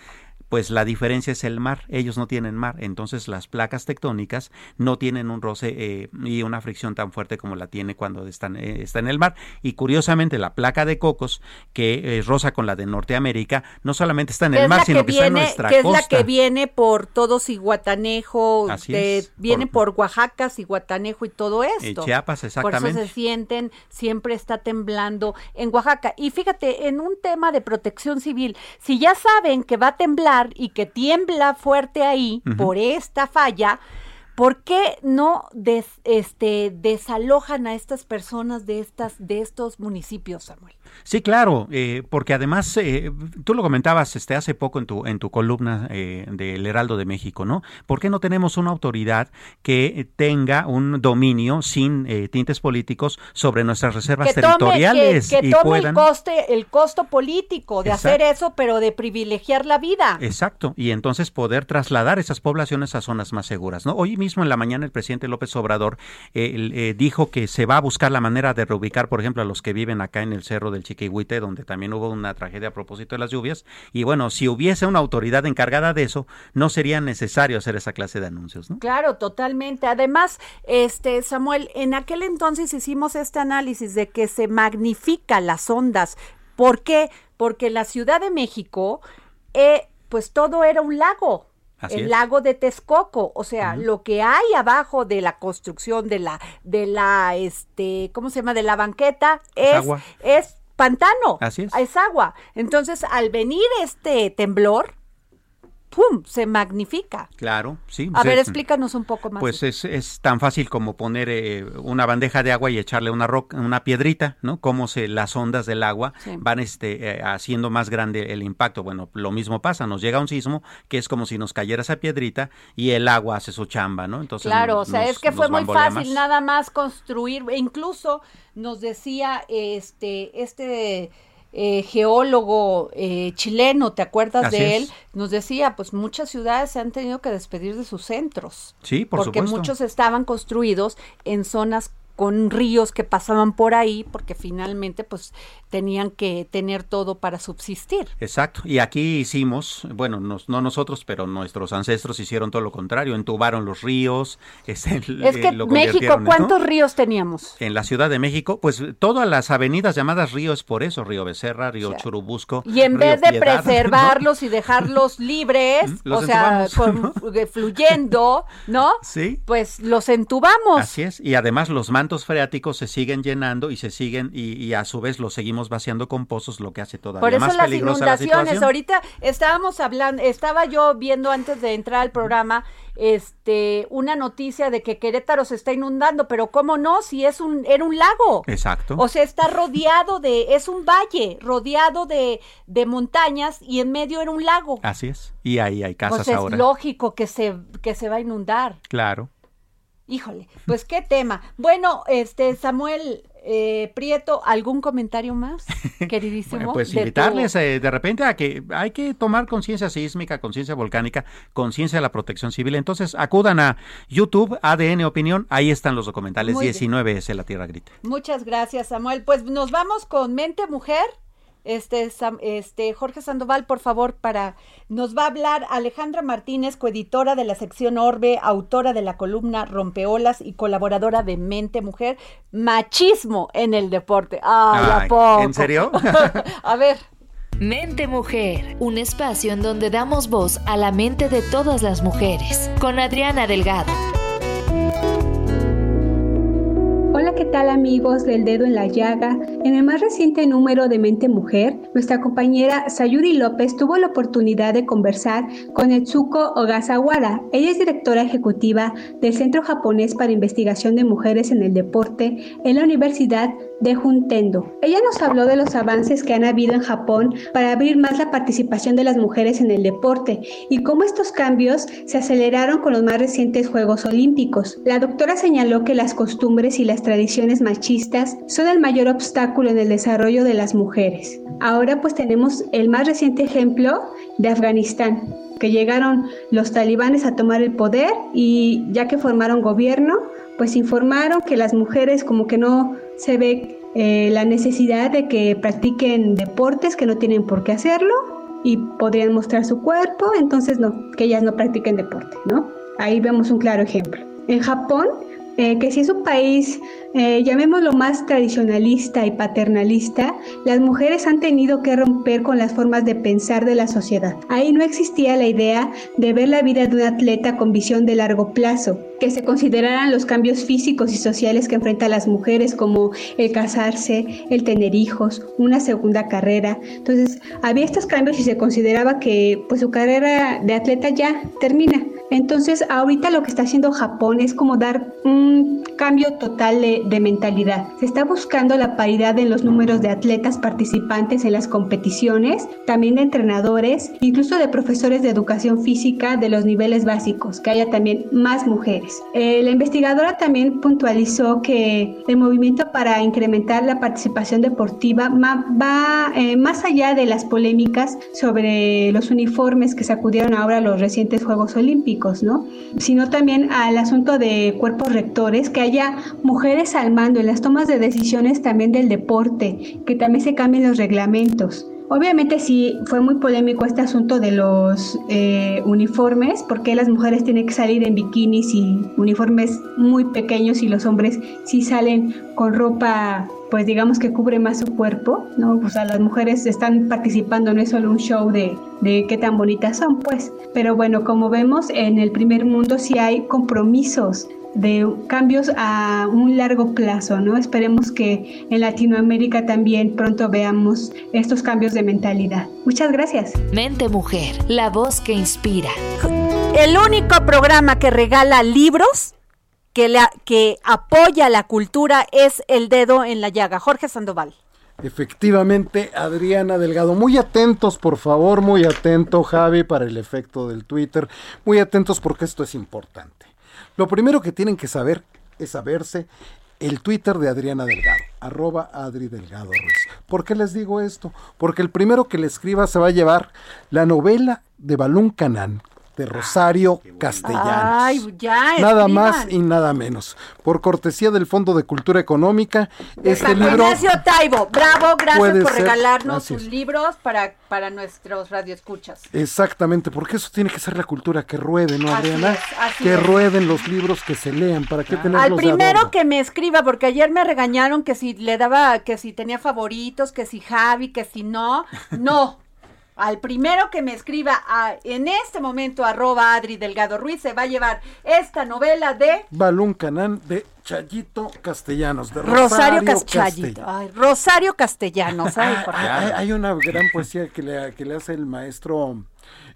D: Pues la diferencia es el mar, ellos no tienen mar, entonces las placas tectónicas no tienen un roce eh, y una fricción tan fuerte como la tiene cuando están, eh, está en el mar. Y curiosamente la placa de Cocos, que eh, roza con la de Norteamérica, no solamente está en el mar, sino
C: que
D: está en nuestra
C: que es la que viene por todo Ciguatanejo, de-
D: es,
C: viene por, Oaxaca, Ciguatanejo y todo esto.
D: Chiapas,
C: Por eso
D: exactamente.
C: se sienten, siempre está temblando en Oaxaca. Y fíjate, en un tema de protección civil, si ya saben que va a temblar y que tiembla fuerte ahí por esta falla, ¿por qué no des- este, desalojan a estas personas de, estas, de estos municipios, Samuel?
D: Sí, claro, eh, porque además eh, tú lo comentabas este hace poco en tu en tu columna eh, del Heraldo de México, ¿no? ¿Por qué no tenemos una autoridad que tenga un dominio sin eh, tintes políticos sobre nuestras reservas
C: que tome, que,
D: territoriales
C: que
D: y
C: tome
D: puedan
C: el coste, el costo político de hacer eso, pero de privilegiar la vida.
D: Exacto, y entonces poder trasladar esas poblaciones a zonas más seguras, ¿no? Hoy mismo en la mañana el presidente López Obrador eh, eh, dijo que se va a buscar la manera de reubicar, por ejemplo, a los que viven acá en el cerro del Chiquihuite, donde también hubo una tragedia a propósito de las lluvias, y bueno, si hubiese una autoridad encargada de eso, no sería necesario hacer esa clase de anuncios, ¿no?
C: Claro, totalmente. Además, este Samuel, en aquel entonces hicimos este análisis de que se magnifica las ondas. ¿Por qué? Porque en la Ciudad de México, eh, pues todo era un lago.
D: Así
C: el
D: es.
C: lago de Texcoco, o sea, lo que hay abajo de la construcción de la, de la, este, ¿cómo se llama? De la banqueta
D: Es
C: es, es pantano.
D: Así es.
C: Es agua. Entonces, al venir este temblor, ¡pum! se magnifica.
D: Claro, sí.
C: A ver, explícanos un poco más.
D: Pues es, es tan fácil como poner eh, una bandeja de agua y echarle una roca, una piedrita, ¿no? Cómo se las ondas del agua
C: Sí.
D: van este eh, haciendo más grande el impacto. Bueno, lo mismo pasa, nos llega un sismo que es como si nos cayera esa piedrita y el agua hace su chamba, ¿no? Entonces
C: Claro,
D: nos-
C: o sea, es que fue muy fácil
D: más.
C: nada más construir, e incluso nos decía este, este eh, geólogo eh, chileno, ¿te acuerdas
D: Así
C: de él?
D: es.
C: Nos decía, pues muchas ciudades se han tenido que despedir de sus centros.
D: Sí, por
C: porque
D: supuesto.
C: muchos estaban construidos en zonas con ríos que pasaban por ahí, porque finalmente pues tenían que tener todo para subsistir.
D: Exacto. Y aquí hicimos, bueno, nos- no nosotros, pero nuestros ancestros hicieron todo lo contrario, entubaron los ríos.
C: Es
D: eh,
C: que
D: lo
C: México. ¿cuántos ríos teníamos?
D: En la Ciudad de México, pues todas las avenidas llamadas ríos por eso, Río Becerra, Río Churubusco.
C: Y en
D: Río
C: vez de
D: Piedad, ¿no?
C: preservarlos y dejarlos libres,
D: Los
C: o sea, con- eh, fluyendo, ¿no?
D: Sí.
C: Pues los entubamos.
D: Así es, y además los mantos freáticos se siguen llenando y se siguen y, y a su vez los seguimos vaciando con pozos, lo que hace todavía
C: Por eso
D: más
C: las
D: peligrosa
C: inundaciones. Ahorita estábamos hablando, estaba yo viendo antes de entrar al programa este una noticia de que Querétaro se está inundando, pero cómo no si es un era un lago.
D: Exacto.
C: O sea, está rodeado de es un valle, rodeado de, de montañas y en medio era un lago.
D: Así es. Y ahí hay casas
C: Pues es
D: ahora.
C: lógico que se que se va a inundar.
D: Claro.
C: Híjole, pues qué tema. Bueno, este Samuel eh, Prieto, ¿algún comentario más, queridísimo?
D: Bueno, pues
C: de tu-
D: invitarles eh, de repente a que hay que tomar conciencia sísmica, conciencia volcánica, conciencia de la protección civil. Entonces acudan a YouTube, ADN Opinión, ahí están los documentales.
C: Muy bien.
D: 19 es La Tierra Grita.
C: Muchas gracias, Samuel. Pues nos vamos con Mente Mujer. Este, este Jorge Sandoval, por favor, para nos va a hablar Alejandra Martínez, coeditora de la sección Orbe, autora de la columna Rompeolas y colaboradora de Mente Mujer, machismo en el deporte. Ay, ¿a
D: Ay,
C: poco?
D: ¿en serio?
C: a ver.
K: Mente Mujer, un espacio en donde damos voz a la mente de todas las mujeres, con Adriana Delgado.
L: Hola, ¿qué tal amigos del dedo en la llaga? En el más reciente número de Mente Mujer, nuestra compañera Sayuri López tuvo la oportunidad de conversar con Etsuko Ogasawara. Ella es directora ejecutiva del Centro Japonés para Investigación de Mujeres en el Deporte en la Universidad de Juntendo. Ella nos habló de los avances que han habido en Japón para abrir más la participación de las mujeres en el deporte y cómo estos cambios se aceleraron con los más recientes Juegos Olímpicos. La doctora señaló que las costumbres y las tradiciones machistas son el mayor obstáculo en el desarrollo de las mujeres. Ahora pues tenemos el más reciente ejemplo de Afganistán que llegaron los talibanes a tomar el poder y ya que formaron gobierno, pues informaron que las mujeres como que no se ve eh, la necesidad de que practiquen deportes que no tienen por qué hacerlo y podrían mostrar su cuerpo, entonces no, que ellas no practiquen deporte, ¿no? Ahí vemos un claro ejemplo. En Japón, eh, que si es un país, eh, llamémoslo más tradicionalista y paternalista, las mujeres han tenido que romper con las formas de pensar de la sociedad. Ahí no existía la idea de ver la vida de un atleta con visión de largo plazo, que se consideraran los cambios físicos y sociales que enfrentan las mujeres como el casarse, el tener hijos, una segunda carrera. Entonces, había estos cambios y se consideraba que pues su carrera de atleta ya termina. Entonces, ahorita lo que está haciendo Japón es como dar un cambio total de, de, mentalidad. Se está buscando la paridad en los números de atletas participantes en las competiciones, también de entrenadores, incluso de profesores de educación física de los niveles básicos, que haya también más mujeres. Eh, la investigadora también puntualizó que el movimiento para incrementar la participación deportiva va eh, más allá de las polémicas sobre los uniformes que sacudieron ahora los recientes Juegos Olímpicos, ¿no? Sino también al asunto de cuerpos rectores, que haya mujeres al mando en las tomas de decisiones también del deporte, que también se cambien los reglamentos. Obviamente sí fue muy polémico este asunto de los eh, uniformes, porque las mujeres tienen que salir en bikinis y uniformes muy pequeños y los hombres sí salen con ropa, pues digamos que cubre más su cuerpo, ¿no? O sea, las mujeres están participando, no es solo un show de, de qué tan bonitas son, pues. Pero bueno, como vemos, en el primer mundo sí hay compromisos de cambios a un largo plazo, ¿no? Esperemos que en Latinoamérica también pronto veamos estos cambios de mentalidad. Muchas gracias.
K: Mente Mujer, la voz que inspira.
C: El único programa que regala libros que, la, que apoya la cultura es El Dedo en la Llaga. Jorge Sandoval.
M: Efectivamente, Adriana Delgado. Muy atentos, por favor, muy atento, Javi, para el efecto del Twitter. Muy atentos porque esto es importante. Lo primero que tienen que saber es saberse el Twitter de Adriana Delgado, arroba Adri Delgado Ruiz. ¿Por qué les digo esto? Porque el primero que le escriba se va a llevar la novela de Balún Canán, de Rosario Castellanos.
C: Ay, ya,
M: nada
C: escriban.
M: más y nada menos. Por cortesía del Fondo de Cultura Económica, este libro
C: Ignacio Taibo, bravo, gracias por
M: ser-
C: regalarnos sus libros para, para nuestros radioescuchas.
M: Exactamente, porque eso tiene que ser la cultura que ruede, ¿no,
C: Así
M: Adriana?
C: es, así
M: que
C: es.
M: rueden los libros, que se lean, ¿para qué tenerlos
C: Al primero que me escriba, porque ayer me regañaron que si le daba, que si tenía favoritos, que si Javi, que si no, no. Al primero que me escriba a- en este momento, arroba Adri Delgado Ruiz, se va a llevar esta novela de
M: Balún Canán de Chayito Castellanos. De
C: Rosario,
M: Rosario,
C: Castellito.
M: Castellano.
C: Ay, Rosario Castellanos. Ay,
M: Ah,
C: Jorge.
M: hay, hay una gran poesía que le, que le hace el maestro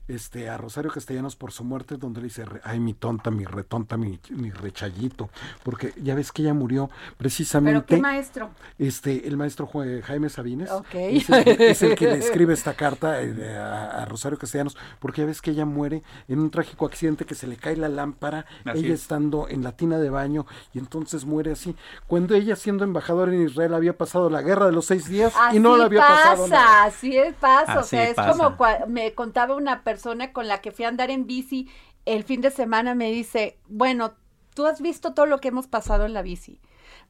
M: este, a Rosario Castellanos por su muerte, donde le dice, ay, mi tonta, mi retonta, mi, mi rechayito, porque ya ves que ella murió
C: ¿Pero
M: precisamente...
C: qué maestro?
M: Este, el maestro Jaime Sabines es, el, que- es el que le escribe esta carta eh, a, a Rosario Castellanos, porque ya ves que ella muere en un trágico accidente que se le cae la lámpara,
D: Así
M: ella
D: es.
M: estando en la tina de baño y entonces muere así. Cuando ella siendo embajadora en Israel había pasado la guerra de los seis días
C: Así
M: y no le había
C: pasa,
M: pasado nada.
C: así es pasa, o sea, es como me contaba una persona con la que fui a andar en bici el fin de semana, me dice, bueno, tú has visto todo lo que hemos pasado en la bici.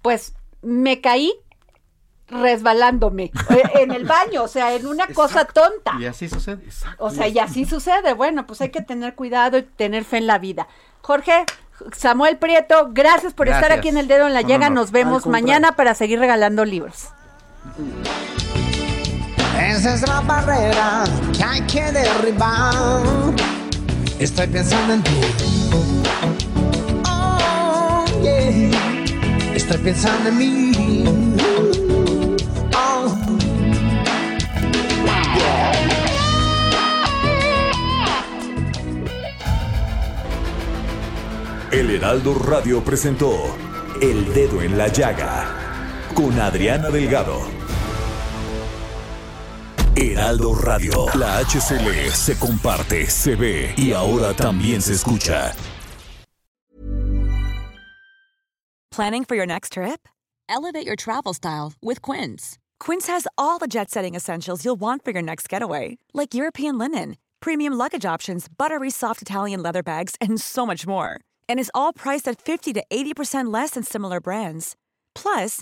C: Pues me caí resbalándome eh, en el baño, o sea, en una cosa tonta.
D: Y así sucede.
C: O sea, y así sucede. Bueno, pues hay que tener cuidado y tener fe en la vida. Jorge, Samuel Prieto, gracias por estar aquí en el dedo en la
D: No,
C: llaga.
D: no, no.
C: Nos vemos mañana para seguir regalando libros.
B: Esa es la barrera que hay que derribar. Estoy pensando en ti. Oh, yeah. Estoy pensando en mí. Oh.
A: El Heraldo Radio presentó El Dedo en la Llaga con Adriana Delgado. Heraldo Radio, la HCL se comparte, se ve y ahora también se escucha.
N: Planning for your next trip? Elevate your travel style with Quince. Quince has all the jet setting essentials you'll want for your next getaway, like European linen, premium luggage options, buttery soft Italian leather bags, and so much more. And is all priced at 50 to 80% less than similar brands. Plus,